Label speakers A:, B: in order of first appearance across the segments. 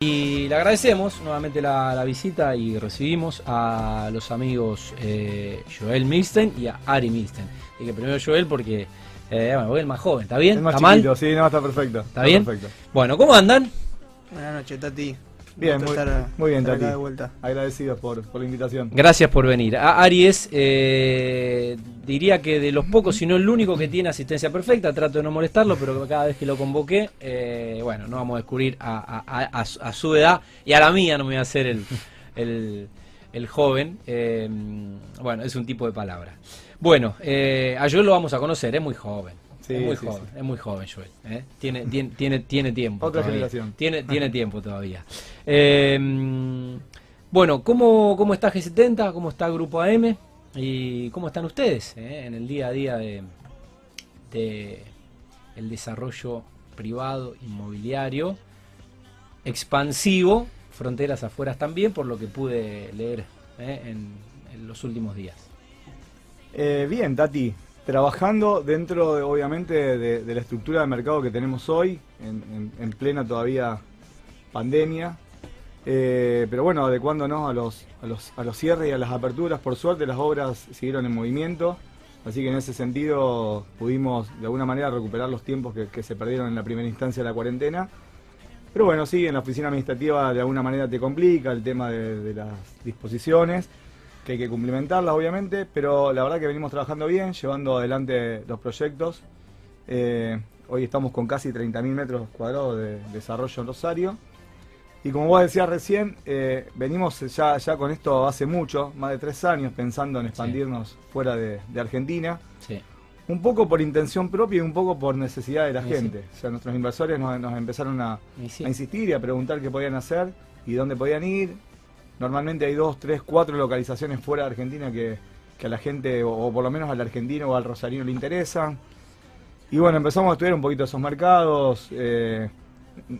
A: Y le agradecemos nuevamente la, la visita y recibimos a los amigos eh, Joel Milstein y a Ari Milstein. Y que primero Joel porque, eh, bueno, porque es el más joven, ¿está bien?
B: Es más
A: ¿Está mal?
B: chiquito, sí, no, está perfecto.
A: ¿Está bien?
B: Perfecto.
A: Bueno, ¿cómo andan?
C: Buenas noches, Tati.
B: Bien, muy,
C: estar-
B: muy bien,
C: estar
B: Tati.
C: vuelta.
B: Agradecidos por, por la invitación.
A: Gracias por venir. A- Ari es, eh, diría que de los pocos, si no el único que tiene asistencia perfecta, trato de no molestarlo, pero cada vez que lo convoqué, eh, bueno, no vamos a descubrir a, a- a- a su- edad y a la mía no me voy a hacer el, el, el joven. eh, bueno, es un tipo de palabra. Bueno, eh, a Joel lo vamos a conocer, es muy joven.
B: Sí,
A: es muy
B: sí,
A: joven,
B: sí.
A: es muy joven Joel. ¿eh? Tiene, tiene, tiene, tiene tiempo.
B: Otra
A: todavía.
B: generación.
A: Tiene, tiene tiempo todavía. Eh, bueno, ¿cómo, ¿cómo está G70? ¿Cómo está Grupo AM? ¿Y cómo están ustedes eh, en el día a día de, de el desarrollo privado inmobiliario expansivo, fronteras afueras también, por lo que pude leer eh, en, en los últimos días?
B: Eh, bien, Tati. Trabajando dentro, de, obviamente, de, la estructura de mercado que tenemos hoy, en, en- en plena todavía pandemia. Eh, pero bueno, adecuándonos a los, a, los, a los cierres y a las aperturas. Por suerte, las obras siguieron en movimiento. Así que en ese sentido pudimos de alguna manera recuperar los tiempos que, se perdieron en la primera instancia de la cuarentena. Pero bueno, sí, en la oficina administrativa de alguna manera te complica el tema de las disposiciones, que hay que cumplimentarlas obviamente, pero la verdad que venimos trabajando bien, llevando adelante los proyectos. Eh, hoy estamos con casi 30.000 metros cuadrados de desarrollo en Rosario. Y como vos decías recién, eh, venimos ya, ya con esto hace mucho, más de tres años, pensando en expandirnos fuera de, de Argentina.
A: Sí.
B: Un poco por intención propia y un poco por necesidad de la
A: Y
B: gente. O sea, nuestros inversores nos, nos empezaron a insistir y a preguntar qué podían hacer y dónde podían ir. Normalmente hay dos, tres, cuatro localizaciones fuera de Argentina que, que a la gente, o, o por lo menos al argentino o al rosarino le interesan. Y bueno, empezamos a estudiar un poquito esos mercados. eh,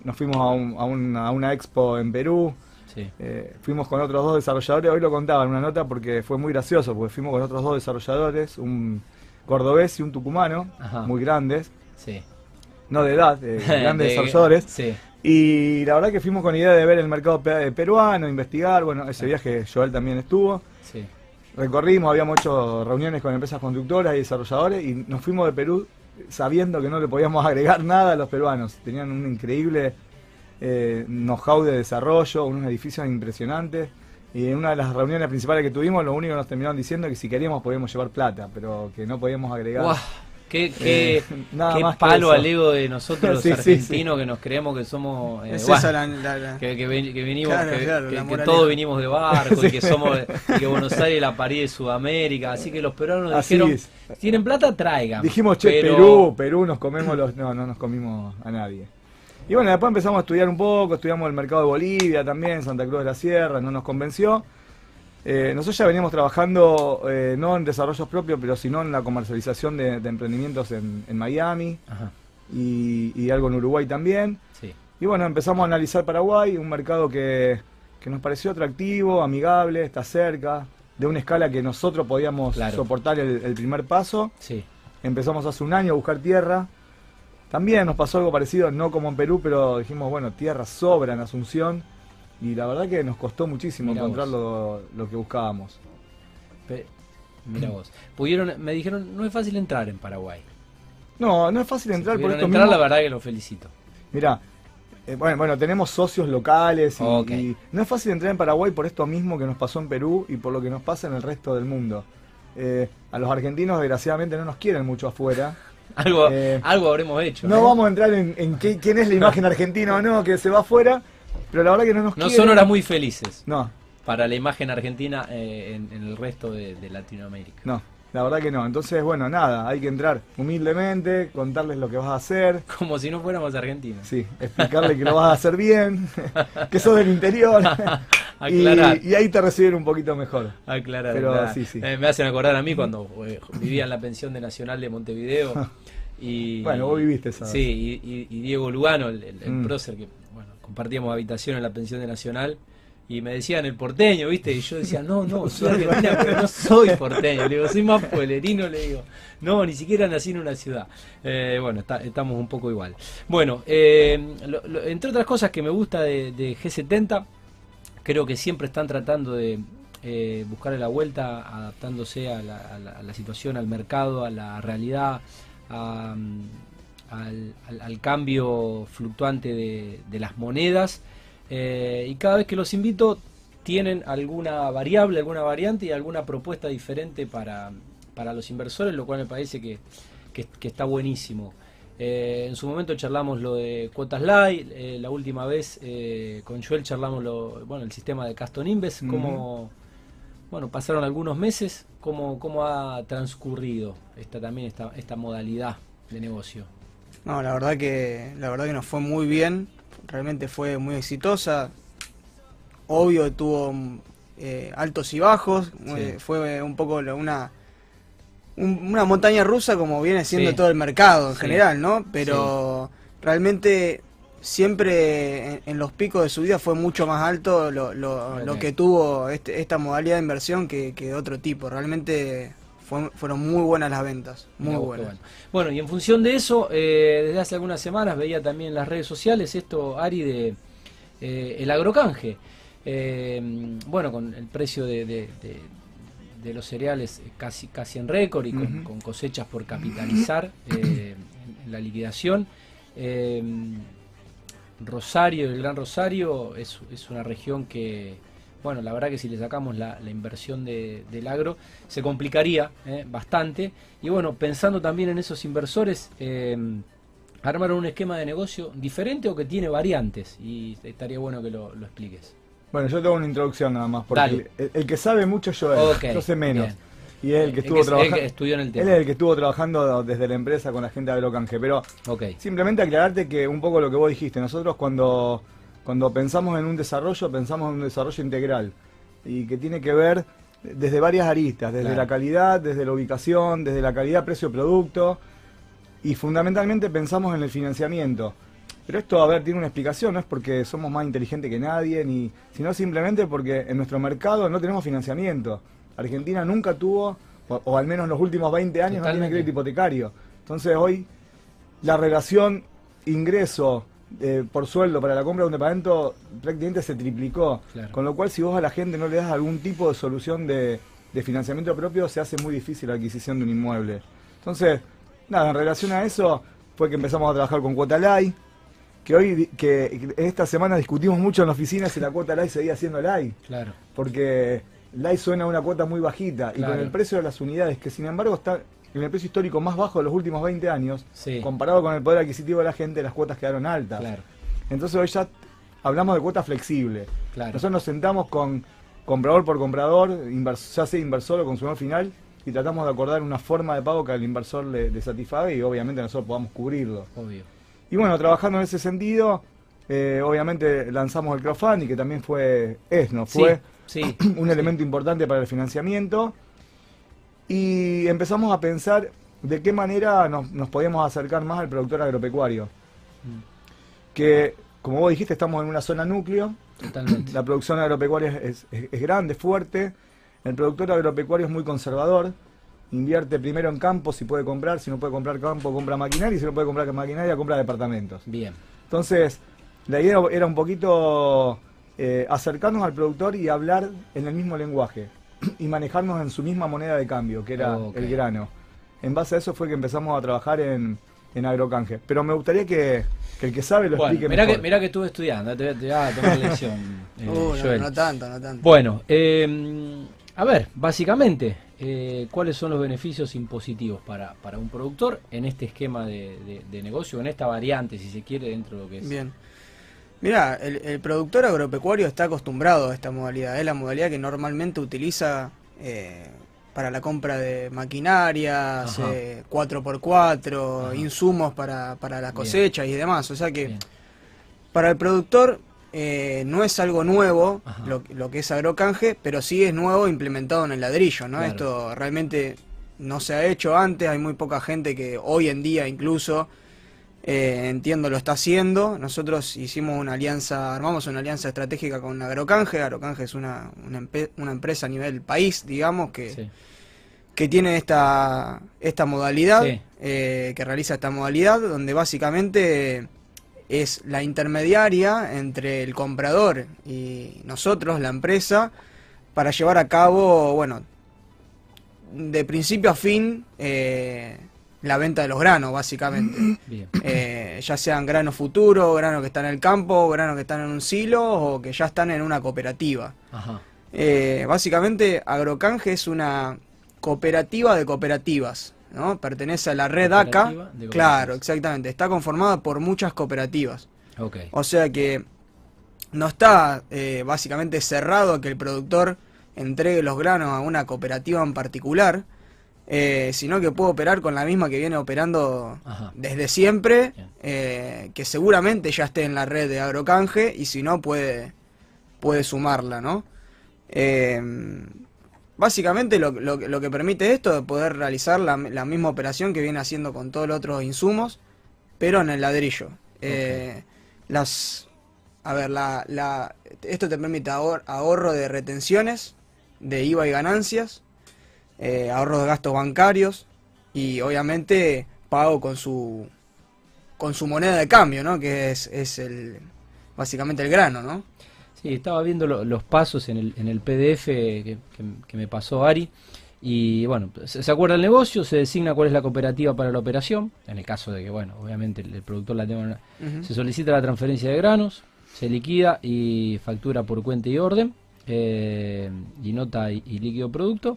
B: nos fuimos a, un- a una, a una expo en Perú.
A: Sí.
B: Eh, fuimos con otros dos desarrolladores, hoy lo contaba en una nota porque fue muy gracioso, porque fuimos con otros dos desarrolladores, un cordobés y un tucumano,
A: Ajá.
B: muy grandes,
A: Sí.
B: no de edad, eh, grandes
A: De-
B: desarrolladores.
A: Sí.
B: Y la verdad que fuimos con la idea de ver el mercado pe- peruano, investigar, bueno, ese viaje Joel también estuvo.
A: Sí.
B: Recorrimos, habíamos hecho reuniones con empresas constructoras y desarrolladores y nos fuimos de Perú sabiendo que no le podíamos agregar nada a los peruanos. Tenían un increíble eh, know-how de desarrollo, unos edificios impresionantes. Y en una de las reuniones principales que tuvimos, lo único que nos terminaron diciendo es que si queríamos podíamos llevar plata, pero que no podíamos agregar.
A: Qué, qué,
B: Eh, nada
A: qué
B: más
A: palo al ego de nosotros los
B: Sí, sí,
A: argentinos que nos creemos que somos. eh,
C: Es
A: bueno,
C: la, la- la-
A: que, que ven- que venimos,
C: Claro,
A: que,
C: claro,
A: que- todos vinimos de barco y que somos y que Buenos Aires es la París de Sudamérica, así que los peruanos
B: Así
A: dijeron,
B: es.
A: tienen plata, traigan.
B: Dijimos, che,
A: Pero-
B: Perú, Perú, nos comemos los... No, no nos comimos a nadie. Y bueno, después empezamos a estudiar un poco, estudiamos el mercado de Bolivia también, Santa Cruz de la Sierra, no nos convenció. Eh, nosotros ya veníamos trabajando eh, no en desarrollos propios, pero sino en la comercialización de, de emprendimientos en, en Miami
A: Ajá,
B: y, y algo en Uruguay también.
A: sí.
B: Y bueno, empezamos a analizar Paraguay, un mercado que, que nos pareció atractivo, amigable, está cerca, de una escala que nosotros podíamos
A: Claro.
B: soportar el- el primer paso.
A: Sí,
B: Empezamos hace un año a buscar tierra. También nos pasó algo parecido, no como en Perú, pero dijimos, bueno, tierra sobra en Asunción. Y la verdad que nos costó muchísimo
A: Mirá
B: encontrar lo, lo que buscábamos.
A: Mira vos. Pudieron, me dijeron, no es fácil entrar en Paraguay.
B: No, no es fácil
A: Si
B: entrar por esto
A: entrar,
B: mismo.
A: la verdad que lo felicito.
B: Mirá, eh, bueno, bueno, tenemos socios locales y, no es fácil entrar en Paraguay por esto mismo que nos pasó en Perú y por lo que nos pasa en el resto del mundo. Eh, a los argentinos desgraciadamente no nos quieren mucho afuera.
A: Algo,
B: Eh,
A: algo habremos hecho.
B: No vamos a entrar en, en qué- quién es la imagen argentina o no, que se va afuera, pero la verdad que no nos
A: No
B: quieren.
A: son horas muy felices
B: No,
A: para la imagen argentina eh, en, en el resto de, de Latinoamérica.
B: no, la verdad que no. Entonces, bueno, nada, hay que entrar humildemente, contarles lo que vas a hacer,
A: Como si no fuéramos argentinos.
B: sí, explicarle que lo vas a hacer bien, que sos del interior.
A: Aclarar.
B: y, y ahí te reciben un poquito mejor.
A: Aclarar,
B: Pero
A: aclarar.
B: sí, sí.
A: Eh, me hacen acordar a mí cuando eh, vivía en la pensión de Nacional de Montevideo. Y,
B: Bueno, vos viviste esa.
A: Sí, y, y- y Diego Lugano, el, el-
B: Mm.
A: prócer que compartíamos habitación en la pensión de Nacional, y me decían el porteño, ¿viste? Y yo decía, no, no, soy argentina, pero no soy porteño. Le digo, soy más pueblerino, le digo. No, ni siquiera nací en una ciudad. Eh, bueno, estamos un poco igual. Bueno, eh, entre otras cosas que me gusta de, G70, creo que siempre están tratando de eh, buscarle la vuelta, adaptándose a la, situación, al mercado, a la realidad, al, cambio fluctuante de las monedas eh, y cada vez que los invito tienen alguna variable, alguna variante y alguna propuesta diferente para, para los inversores, lo cual me parece que, está buenísimo. Eh, en su momento charlamos lo de cuotas light, eh, la última vez con Joel charlamos lo, bueno, el sistema de Caston Inves, cómo bueno, pasaron algunos meses, cómo, cómo ha transcurrido esta también esta, esta modalidad de negocio.
C: No, la verdad que la verdad que nos fue muy bien realmente fue muy exitosa. Obvio tuvo eh, altos y bajos, eh, fue un poco una una montaña rusa como viene siendo todo el mercado en general, ¿no? Pero realmente siempre en, los picos de subida fue mucho más alto lo, lo, que tuvo este, esta modalidad de inversión que, que otro tipo. Realmente fueron muy buenas las ventas, muy buenas.
A: Bueno. y en función de eso, eh, desde hace algunas semanas veía también en las redes sociales esto, Ari, de eh, el agrocanje. Eh, bueno, con el precio de, de, los cereales casi, casi en récord y con, cosechas por capitalizar en, la liquidación. Rosario, el Gran Rosario, es, es una región que bueno, la verdad que si le sacamos la, inversión del agro, se complicaría eh, bastante. Y bueno, pensando también en esos inversores, eh, armaron un esquema de negocio diferente o que tiene variantes. Y estaría bueno que lo, expliques.
B: Bueno, yo tengo una introducción nada más, porque el, que sabe mucho yo es, yo sé menos. Y es el que estuvo trabajando.
A: en el tema.
B: Él es el que estuvo trabajando desde la empresa con la gente de Agrocanje. Pero simplemente aclararte que un poco lo que vos dijiste, nosotros cuando cuando pensamos en un desarrollo, pensamos en un desarrollo integral y que tiene que ver desde varias aristas, desde la calidad, desde la ubicación, desde la calidad precio-producto y fundamentalmente pensamos en el financiamiento. Pero esto, a ver, tiene una explicación, no es porque somos más inteligentes que nadie, ni, sino simplemente porque en nuestro mercado no tenemos financiamiento. Argentina nunca tuvo, o, al menos en los últimos 20 años, no tiene crédito hipotecario. Entonces hoy la relación ingreso eh, por sueldo para la compra de un departamento prácticamente se triplicó. Con lo cual, si vos a la gente no le das algún tipo de solución de, financiamiento propio, se hace muy difícil la adquisición de un inmueble. Entonces, nada, en relación a eso, fue que empezamos a trabajar con Cuota Lai, que hoy, que esta semana discutimos mucho en la oficina si la cuota Lai seguía siendo Lai.
A: Claro.
B: Porque Lai suena a una cuota muy bajita, y con el precio de las unidades, que sin embargo está en el precio histórico más bajo de los últimos 20 años, comparado con el poder adquisitivo de la gente, las cuotas quedaron altas. Entonces hoy ya hablamos de cuota flexible. Nosotros nos sentamos con comprador por comprador, ya sea inversor o consumidor final, y tratamos de acordar una forma de pago que al inversor le, satisfaga y obviamente nosotros podamos cubrirlo.
A: Obvio.
B: Y bueno, trabajando en ese sentido, eh, obviamente lanzamos el crowdfunding, que también fue, es, ¿no? Fue un elemento importante para el financiamiento y empezamos a pensar de qué manera nos, podíamos acercar más al productor agropecuario. Mm. Que, como vos dijiste, estamos en una zona núcleo. La producción agropecuaria es, grande, fuerte. El productor agropecuario es muy conservador. Invierte primero en campo si puede comprar. Si no puede comprar campo, compra maquinaria. Y si no puede comprar maquinaria, compra departamentos.
A: Bien.
B: Entonces, la idea era un poquito eh, acercarnos al productor y hablar en el mismo lenguaje. y manejarnos en su misma moneda de cambio, que era el grano. En base a eso fue que empezamos a trabajar en, en agrocanje. Pero me gustaría que, el que sabe lo explique
A: mirá
B: mejor.
A: Que, mirá que estuve estudiando, te, voy a tomar lección.
C: Eh, uh, no, tanto, no tanto.
A: Bueno, eh, a ver, básicamente, eh, ¿cuáles son los beneficios impositivos para, para un productor en este esquema de, de, negocio, en esta variante, si se quiere, dentro de lo que es?
C: Bien. Mira, el, productor agropecuario está acostumbrado a esta modalidad. Es la modalidad que normalmente utiliza eh, para la compra de maquinaria, 4x4, eh, insumos para, para la cosecha y demás. O sea que para el productor eh, no es algo nuevo lo, que es agrocanje, pero sí es nuevo implementado en el ladrillo. ¿no? Esto realmente no se ha hecho antes. Hay muy poca gente que hoy en día incluso eh, entiendo lo está haciendo. Nosotros hicimos una alianza, armamos una alianza estratégica con Agrocanje. Agrocanje es una, una, empresa a nivel país, digamos, que, que tiene esta, esta modalidad, eh, que realiza esta modalidad, donde básicamente es la intermediaria entre el comprador y nosotros, la empresa, para llevar a cabo, bueno, de principio a fin, eh, la venta de los granos, básicamente. Eh, ya sean granos futuros, granos que están en el campo, granos que están en un silo o que ya están en una cooperativa. Eh, básicamente, Agrocanje es una cooperativa de cooperativas. ¿no? Pertenece a la red ACA. Claro, exactamente. Está conformada por muchas cooperativas. O sea que no está eh, básicamente cerrado a que el productor entregue los granos a una cooperativa en particular, eh, sino que puede operar con la misma que viene operando desde siempre, eh, que seguramente ya esté en la red de Agrocanje y si no puede, puede sumarla, ¿no? Básicamente lo, lo, que permite esto es poder realizar la, misma operación que viene haciendo con todos los otros insumos, pero en el ladrillo. Eh, las, a ver, la, la, esto te permite ahorro de retenciones, de IVA y ganancias, eh, ahorro de gastos bancarios y obviamente pago con su con su moneda de cambio, ¿no? Que es, es el básicamente el grano, ¿no?
A: Sí, estaba viendo los pasos en el, en el PDF que, me pasó Ari. Y bueno, se, acuerda el negocio, se designa cuál es la cooperativa para la operación. En el caso de que, bueno, obviamente el, productor la tenga. Se solicita la transferencia de granos, se liquida y factura por cuenta y orden, eh, y nota y, líquido producto,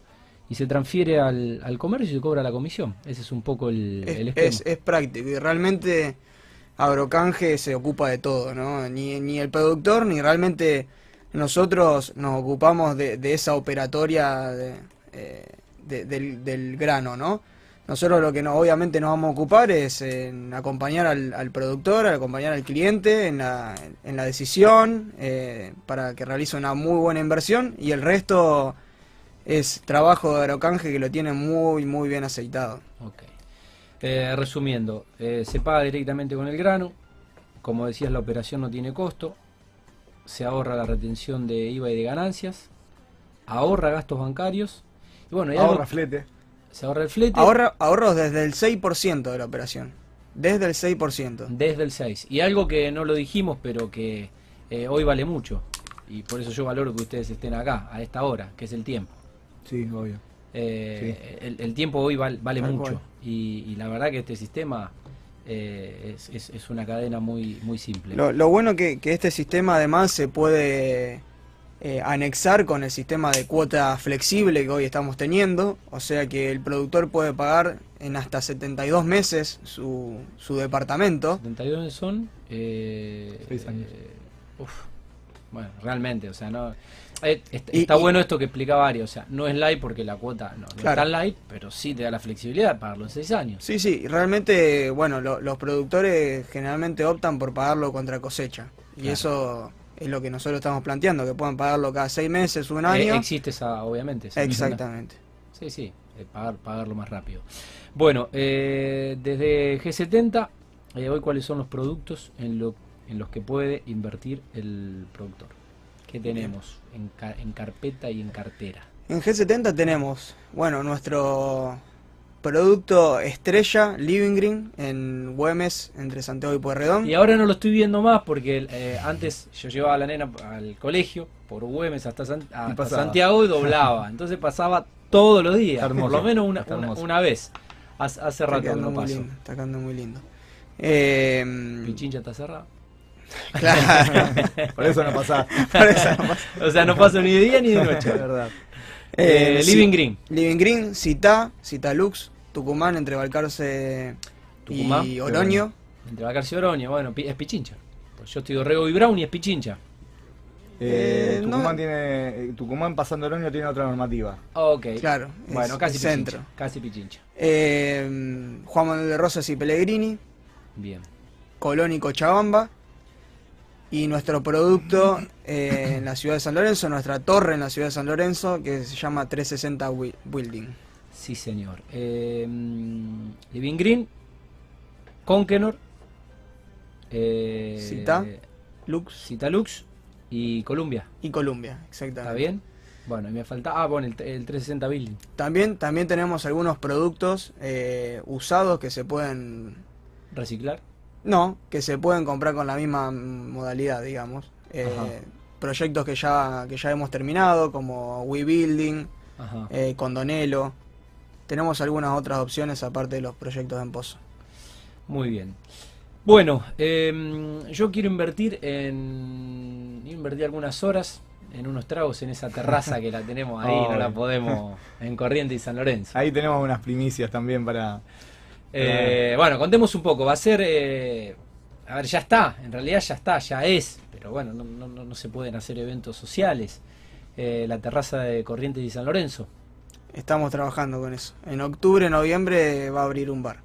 A: y se transfiere al, al, comercio y se cobra la comisión. Ese es un poco el,
C: el esquema. Es, es práctico y realmente Agrocanje se ocupa de todo, ¿no? Ni, ni el productor ni realmente nosotros nos ocupamos de, esa operatoria eh, del, grano, ¿no? Nosotros lo que no, obviamente nos vamos a ocupar es en acompañar al, productor, acompañar al cliente en la, en la decisión eh, para que realice una muy buena inversión y el resto es trabajo de Agrocanje que lo tiene muy, muy bien aceitado.
A: Okay. Eh, resumiendo, eh, se paga directamente con el grano, como decías la operación no tiene costo, se ahorra la retención de IVA y de ganancias, ahorra gastos bancarios, y bueno,
B: ahorra flete.
A: Se ahorra el flete.
C: Ahorra, ahorros desde el 6% de la operación. Desde el 6%.
A: Desde el 6%. Y algo que no lo dijimos, pero que eh, hoy vale mucho. Y por eso yo valoro que ustedes estén acá, a esta hora, que es el tiempo.
B: Sí, obvio.
A: el, tiempo hoy vale mucho. Y, la verdad que este sistema eh, es, una cadena muy, muy simple.
C: Lo, bueno que, que este sistema además se puede eh, anexar con el sistema de cuota flexible que hoy estamos teniendo, o sea que el productor puede pagar en hasta 72 meses su, su departamento.
A: 72 son... Eh, años. bueno, realmente, o sea, no... Eh, está, bueno esto que explicaba Ari, o sea, no es light porque la cuota no, está light, pero sí te da la flexibilidad de pagarlo en seis años.
C: Sí, sí, realmente, bueno, los productores generalmente optan por pagarlo contra cosecha. Y eso es lo que nosotros estamos planteando, que puedan pagarlo cada seis meses, un eh, año.
A: existe esa, obviamente.
C: Exactamente.
A: Sí, sí, eh, pagar, pagarlo más rápido. Bueno, desde G70, hoy cuáles son los productos en, lo, en los que puede invertir el productor. ¿Qué tenemos en, en carpeta y en cartera?
C: En G70 tenemos, bueno, nuestro producto estrella, Living Green, en Güemes, entre Santiago y Pueyrredón.
A: Y ahora no lo estoy viendo más porque eh, antes yo llevaba a la nena al colegio, por Güemes hasta, Santiago y doblaba. Entonces pasaba todos los días, por lo menos una, una, vez. Hace, hace rato no
C: pasó. está quedando muy lindo. Eh,
A: ¿Pichincha está cerrado?
B: Claro. Por eso no pasa.
A: O sea, no pasa ni de día ni de noche. verdad. Eh, Living Green.
C: Living Green, Cita, Cita Lux, Tucumán, entre Balcarce y Oroño.
A: Entre Balcarce y Oroño, bueno, es Pichincha. Pues yo estoy de Rego y Brown y es Pichincha.
B: Eh, Tucumán tiene Tucumán pasando Oroño tiene otra normativa.
A: Ok.
C: Claro.
A: Bueno, casi centro. Casi Pichincha.
C: Eh, Juan Manuel de Rosas y Pellegrini.
A: Bien.
C: Colón y Cochabamba y nuestro producto eh, en la ciudad de San Lorenzo, nuestra torre en la ciudad de San Lorenzo, que se llama 360 Building.
A: Sí, señor. Eh, Living Green, Conkenor eh,
C: Cita, Lux
A: Citalux y Columbia.
C: y Columbia, exactamente.
A: ¿Está bien? Bueno, y me falta. Ah, bueno, el, el 360 Building.
C: También, también tenemos algunos productos eh, usados que se pueden
A: Reciclar.
C: No, que se pueden comprar con la misma modalidad, digamos. Eh, proyectos que ya, que ya hemos terminado, como WeBuilding, eh, Condonelo. Tenemos algunas otras opciones aparte de los proyectos en Pozo.
A: Muy bien. Bueno, em, yo quiero invertir en. Invertir algunas horas en unos tragos en esa terraza que la tenemos ahí, no la podemos. En Corriente y San Lorenzo.
B: Ahí tenemos unas primicias también para...
A: Eh, bueno, contemos un poco. Va a ser. eh, a ver, ya está. En realidad ya está, ya es. Pero bueno, no, no- no- no se pueden hacer eventos sociales. Eh, la terraza de Corrientes y San Lorenzo.
C: Estamos trabajando con eso. En octubre, noviembre va a abrir un bar.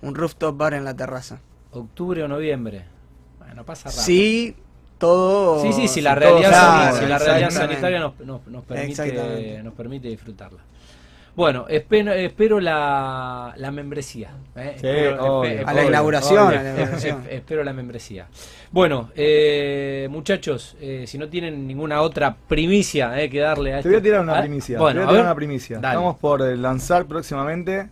C: Un rooftop bar en la terraza.
A: Octubre o noviembre. Bueno, pasa rápido.
C: Sí, todo...
A: Sí, sí, la realidad, sani- si la realidad sanitaria nos, nos- nos permite,
C: Exactamente.
A: nos permite disfrutarla. Bueno, espero, espero la, la membresía. ¿eh?
B: Sí,
A: Espero-
B: obvio.
C: A la
A: obvio,
C: inauguración,
A: obvio.
C: a la inauguración.
A: Espe- espero la membresía. Bueno, eh, muchachos, eh, si no tienen ninguna otra primicia eh, que darle a
B: Te voy a
A: este-
B: tirar una
A: ¿Ah?
B: primicia.
A: Bueno,
B: te voy a
A: a
B: tirar
A: ver.
B: una primicia.
A: Dale.
B: Estamos por lanzar próximamente.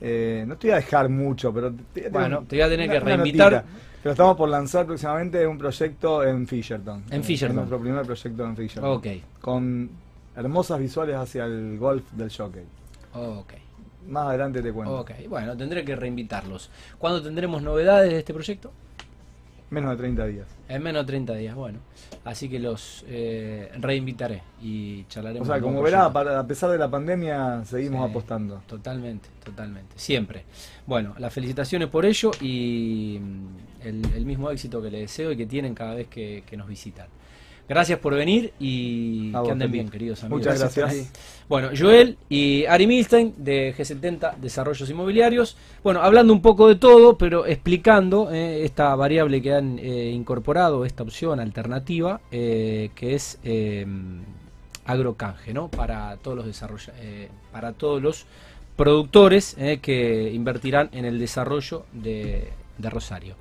B: eh, no te voy a dejar mucho, pero te,
A: Bueno, te voy a tener
B: una-
A: que reinvitar.
B: notita. Pero estamos por lanzar próximamente un proyecto en Fisherton.
A: En Fisherton.
B: nuestro primer proyecto en Fisherton.
A: Ok,
B: Con hermosas visuales hacia el golf del jockey.
A: Ok,
B: Más adelante te cuento.
A: ok. Bueno, tendré que reinvitarlos. ¿Cuándo tendremos novedades de este proyecto?
B: Menos de 30 días.
A: En menos de 30 días, bueno. Así que los eh, reinvitaré y charlaremos.
B: O sea, como para- a pesar de la pandemia, seguimos
A: Sí.
B: apostando.
A: Totalmente, totalmente. Siempre. Bueno, las felicitaciones por ello y mm, el, el mismo éxito que le deseo y que tienen cada vez que, que nos visitan. Gracias por venir y que anden bien, queridos amigos.
B: Muchas
C: Gracias.
A: Bueno, Joel y Ari Milstein de G70 Desarrollos Inmobiliarios. Bueno, hablando un poco de todo, pero explicando eh, esta variable que han eh, incorporado, esta opción alternativa, eh, que es eh, agrocanje, ¿no? Para todos los eh, para todos los productores que invertirán en el desarrollo de, de Rosario.